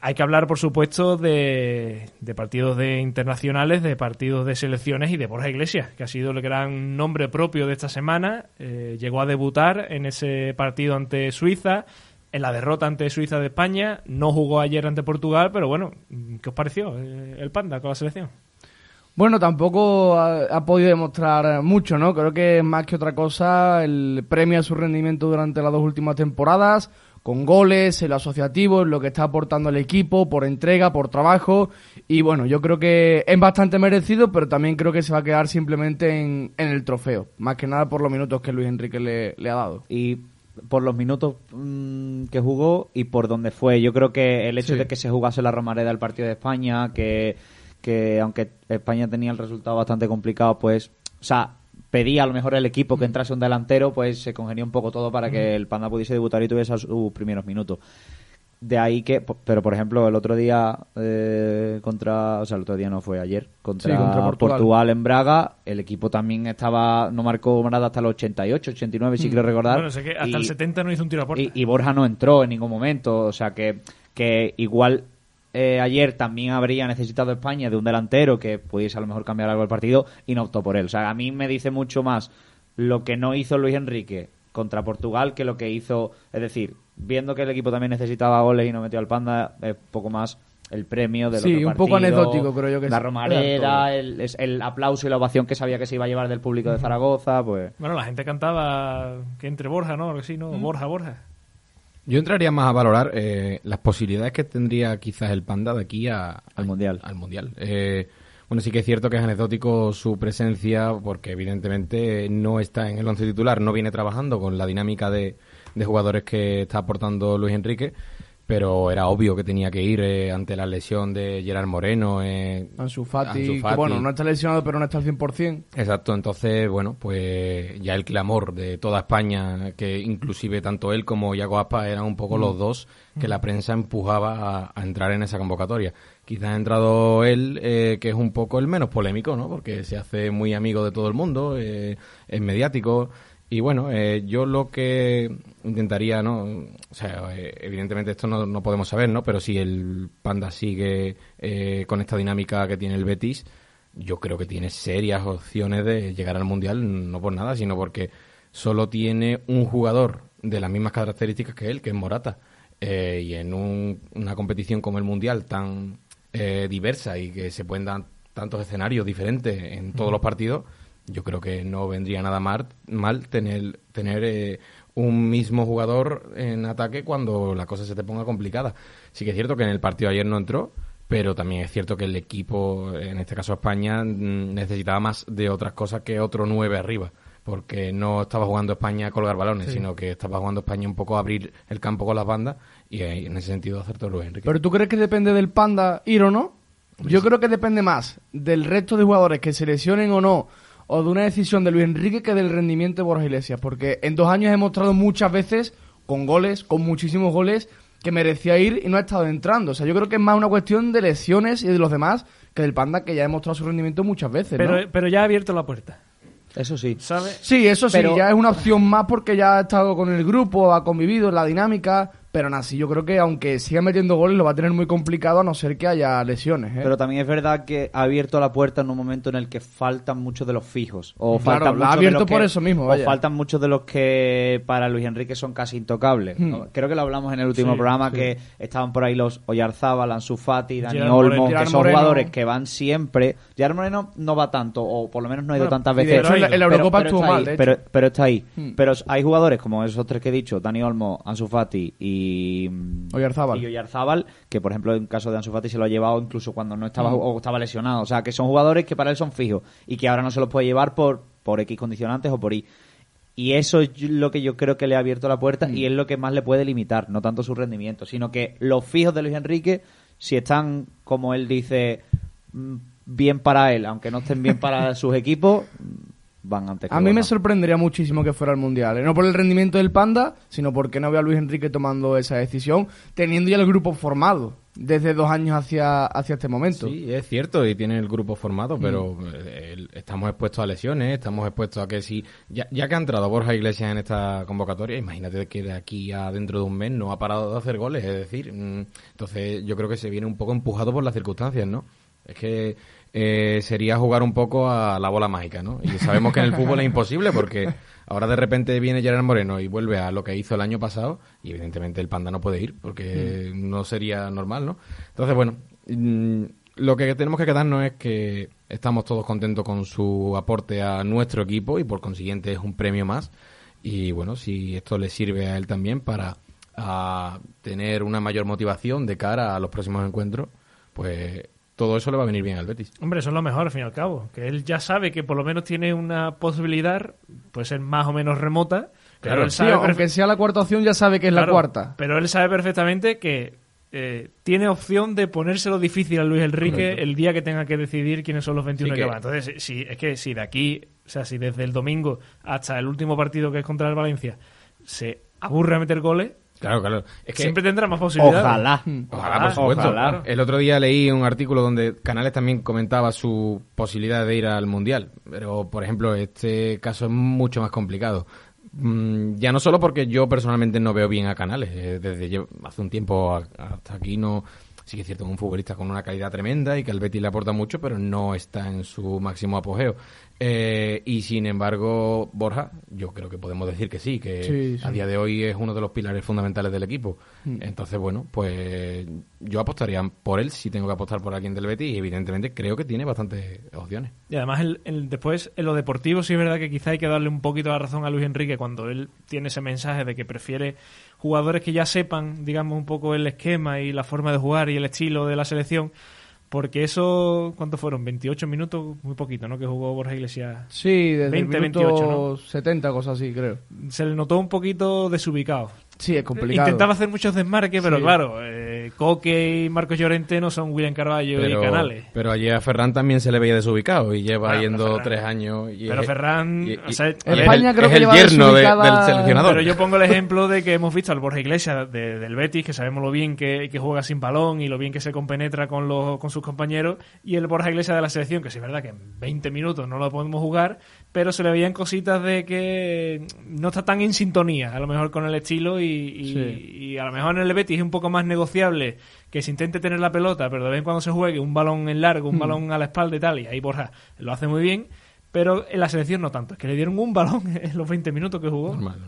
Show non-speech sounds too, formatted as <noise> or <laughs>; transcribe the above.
Hay que hablar, por supuesto, de, partidos de internacionales, de partidos de selecciones y de Borja Iglesias, que ha sido el gran nombre propio de esta semana. Eh, llegó a debutar en ese partido ante Suiza, en la derrota ante Suiza de España. No jugó ayer ante Portugal, pero bueno, ¿qué os pareció eh, el Panda con la selección? Bueno, tampoco ha, podido demostrar mucho, ¿no? Creo que más que otra cosa, el premio a su rendimiento durante las dos últimas temporadas con goles, en lo asociativo, en lo que está aportando el equipo, por entrega, por trabajo. Y bueno, yo creo que es bastante merecido, pero también creo que se va a quedar simplemente en, el trofeo. Más que nada por los minutos que Luis Enrique le, ha dado. Y por los minutos mm, que jugó y por dónde fue. Yo creo que el hecho de que se jugase la Romareda el partido de España, que, que aunque España tenía el resultado bastante complicado, pues, o sea, pedía a lo mejor el equipo que entrase un delantero, pues se congenió un poco todo para que el Panda pudiese debutar y tuviese sus primeros minutos. De ahí que, pero por ejemplo, el otro día eh, contra, o sea, el otro día no fue ayer, contra, Portugal. en Braga, el equipo también estaba, no marcó nada hasta el 88, 89, si mm. quiero recordar. Bueno, que hasta el 70 no hizo un tiro a puerta. Y, y Borja no entró en ningún momento, o sea que, que igual eh, ayer también habría necesitado España de un delantero que pudiese a lo mejor cambiar algo el partido y no optó por él. O sea, a mí me dice mucho más lo que no hizo Luis Enrique contra Portugal que lo que hizo, es decir, viendo que el equipo también necesitaba goles y no metió al Panda, es poco más el premio de Sí, un poco anecdótico creo yo que La romareda, el, el, aplauso y la ovación que sabía que se iba a llevar del público de Zaragoza, pues... Bueno, la gente cantaba que entre Borja, ¿no? Que sí, ¿no? Borja, Borja. Yo entraría más a valorar eh, las posibilidades que tendría quizás el Panda de aquí a, al Mundial. Al mundial. Eh, bueno, sí que es cierto que es anecdótico su presencia porque evidentemente no está en el once titular, no viene trabajando con la dinámica de, de jugadores que está aportando Luis Enrique pero era obvio que tenía que ir eh, ante la lesión de Gerard Moreno. Eh, Ansu Fati, bueno, no está lesionado, pero no está al 100%. Exacto, entonces, bueno, pues ya el clamor de toda España, que inclusive tanto él como Iago Aspa eran un poco los mm. dos que la prensa empujaba a, entrar en esa convocatoria. Quizás ha entrado él, eh, que es un poco el menos polémico, ¿no? Porque se hace muy amigo de todo el mundo, eh, es mediático y bueno, eh, yo lo que intentaría, ¿no? O sea, eh, evidentemente esto no, no, podemos saber, ¿no? Pero si el Panda sigue eh, con esta dinámica que tiene el Betis, yo creo que tiene serias opciones de llegar al Mundial, no por nada, sino porque solo tiene un jugador de las mismas características que él, que es Morata. y en una competición como el Mundial tan diversa y que se pueden dar tantos escenarios diferentes en todos los partidos, yo creo que no vendría nada mal, mal tener, tener eh, un mismo jugador en ataque cuando la cosa se te ponga complicada. Sí que es cierto que en el partido ayer no entró, pero también es cierto que el equipo, en este caso España, mm, necesitaba más de otras cosas que otro nueve arriba. Porque no estaba jugando España a colgar balones, sino que estaba jugando España un poco a abrir el campo con las bandas y en ese sentido hacer todo Luis Enrique. ¿Pero tú crees que depende del Panda ir o no? Yo creo que depende más del resto de jugadores que se lesionen o no o de una decisión de Luis Enrique que del rendimiento de Borja Iglesias, porque en dos años he mostrado muchas veces, con goles, con muchísimos goles, que merecía ir y no ha estado entrando. O sea, yo creo que es más una cuestión de lesiones y de los demás que del Panda, que ya ha mostrado su rendimiento muchas veces. Pero, pero ya ha abierto la puerta. Eso sí. ¿Sabes? Sí, eso sí, ya es una opción más porque ya ha estado con el grupo, ha convivido en la dinámica. Pero así, yo creo que aunque siga metiendo goles, lo va a tener muy complicado a no ser que haya lesiones. ¿eh? Pero también es verdad que ha abierto la puerta en un momento en el que faltan muchos de los fijos. O claro, faltan ha abierto por eso mismo. O faltan muchos de los que para Luis Enrique son casi intocables. Hmm. Creo que lo hablamos en el último programa que estaban por ahí los Oyarzábal, Ansu Fati, Dani Olmo, que son jugadores que van siempre. Gerard Moreno no va tanto, o por lo menos no ha ido tantas veces. Pero en la, Eurocopa estuvo mal, pero, pero, está ahí. Hmm. Pero hay jugadores como esos tres que he dicho, Dani Olmo, Ansu Fati y y Oyarzábal. que por ejemplo en caso de Ansu Fati se lo ha llevado incluso cuando no estaba mm. o estaba lesionado. O sea, que son jugadores que para él son fijos y que ahora no se los puede llevar por, por X condicionantes o por Y. Y eso es lo que yo creo que le ha abierto la puerta y mm. es lo que más le puede limitar, no tanto su rendimiento, sino que los fijos de Luis Enrique, si están, como él dice, mm, bien para él, aunque no estén bien para <laughs> sus equipos, a mí me sorprendería muchísimo que fuera el Mundial. ¿eh? No por el rendimiento del Panda, sino porque no veo a Luis Enrique tomando esa decisión, teniendo ya el grupo formado. desde dos años hacia, hacia este momento. Sí, es cierto, y tiene el grupo formado, pero eh, el- estamos expuestos a lesiones, estamos expuestos a que si... Ya, ya que ha entrado Borja Iglesias en esta convocatoria, imagínate que de aquí a dentro de un mes no ha parado de hacer goles, es decir, mm, entonces yo creo que se viene un poco empujado por las circunstancias, ¿no? Es que eh, sería jugar un poco a la bola mágica, ¿no? Y sabemos que en el fútbol es imposible porque ahora de repente viene Gerard Moreno y vuelve a lo que hizo el año pasado y evidentemente el Panda no puede ir porque no sería normal, ¿no? Entonces, bueno, mm, lo que tenemos que quedarnos es que estamos todos contentos con su aporte a nuestro equipo y por consiguiente es un premio más. Y bueno, si esto le sirve a él también para a tener una mayor motivación de cara a los próximos encuentros, pues todo eso le va a venir bien al Betis. Hombre, eso es lo mejor, al fin y al cabo. Que él ya sabe que por lo menos tiene una posibilidad, puede ser más o menos remota. Pero Claro. él Sí, sabe aunque sea la cuarta opción, ya sabe que es la cuarta. Pero él sabe perfectamente que eh, tiene opción de ponérselo difícil a Luis Enrique Correcto. el día que tenga que decidir quiénes son los 21 Sí que que- van. Entonces, si, es que si de aquí, o sea, si desde el domingo hasta el último partido que es contra el Valencia se aburre a meter goles, Claro, claro. Es que siempre tendrá más posibilidades. Ojalá. Ojalá, por supuesto. ojalá. El otro día leí un artículo donde Canales también comentaba su posibilidad de ir al Mundial. Pero, por ejemplo, este caso es mucho más complicado. Mm, ya no solo porque yo personalmente no veo bien a Canales. eh, desde hace un tiempo hasta aquí no... Sí que es cierto, es un futbolista con una calidad tremenda y que al Betis le aporta mucho, pero no está en su máximo apogeo. Eh, y sin embargo, Borja, yo creo que podemos decir que sí, que Sí, sí. a día de hoy es uno de los pilares fundamentales del equipo. Entonces, bueno, pues yo apostaría por él si tengo que apostar por alguien del Betis y evidentemente creo que tiene bastantes opciones. Y además, el, el- después, en lo deportivo, sí es verdad que quizá hay que darle un poquito la razón a Luis Enrique cuando él tiene ese mensaje de que prefiere jugadores que ya sepan, digamos, un poco el esquema y la forma de jugar y el estilo de la selección. Porque eso, ¿cuántos fueron? 28 minutos, muy poquito, ¿no? Que jugó Borja Iglesias. Sí, desde 20, el minuto 28, 70, cosas así, creo. Se le notó un poquito desubicado. Sí, es complicado. Intentaba hacer muchos desmarques, pero Sí. claro, eh, Coque y Marcos Llorente no son William Carballo Pero, y Canales. pero allí a Ferran también se le veía desubicado y lleva Bueno, yendo Ferran- tres años. Y pero es- Ferran, y- y- o sea, y es España el- creo es que el yerno de- del seleccionador. Pero yo pongo el ejemplo de que hemos visto al Borja Iglesias de- del Betis, que sabemos lo bien que, que juega sin balón y lo bien que se compenetra con, los, con sus compañeros, y el Borja Iglesias de la selección, que sí es verdad que en 20 minutos no lo podemos jugar, pero se le veían cositas de que no está tan en sintonía, a lo mejor con el estilo, y, y- Sí. y a lo mejor en el Betis es un poco más negociable que se intente tener la pelota, pero de vez en cuando se juegue un balón en largo, un Hmm. balón a la espalda y tal, y ahí Borja lo hace muy bien. Pero en la selección no tanto, es que le dieron un balón <laughs> en los 20 minutos que jugó. Normal.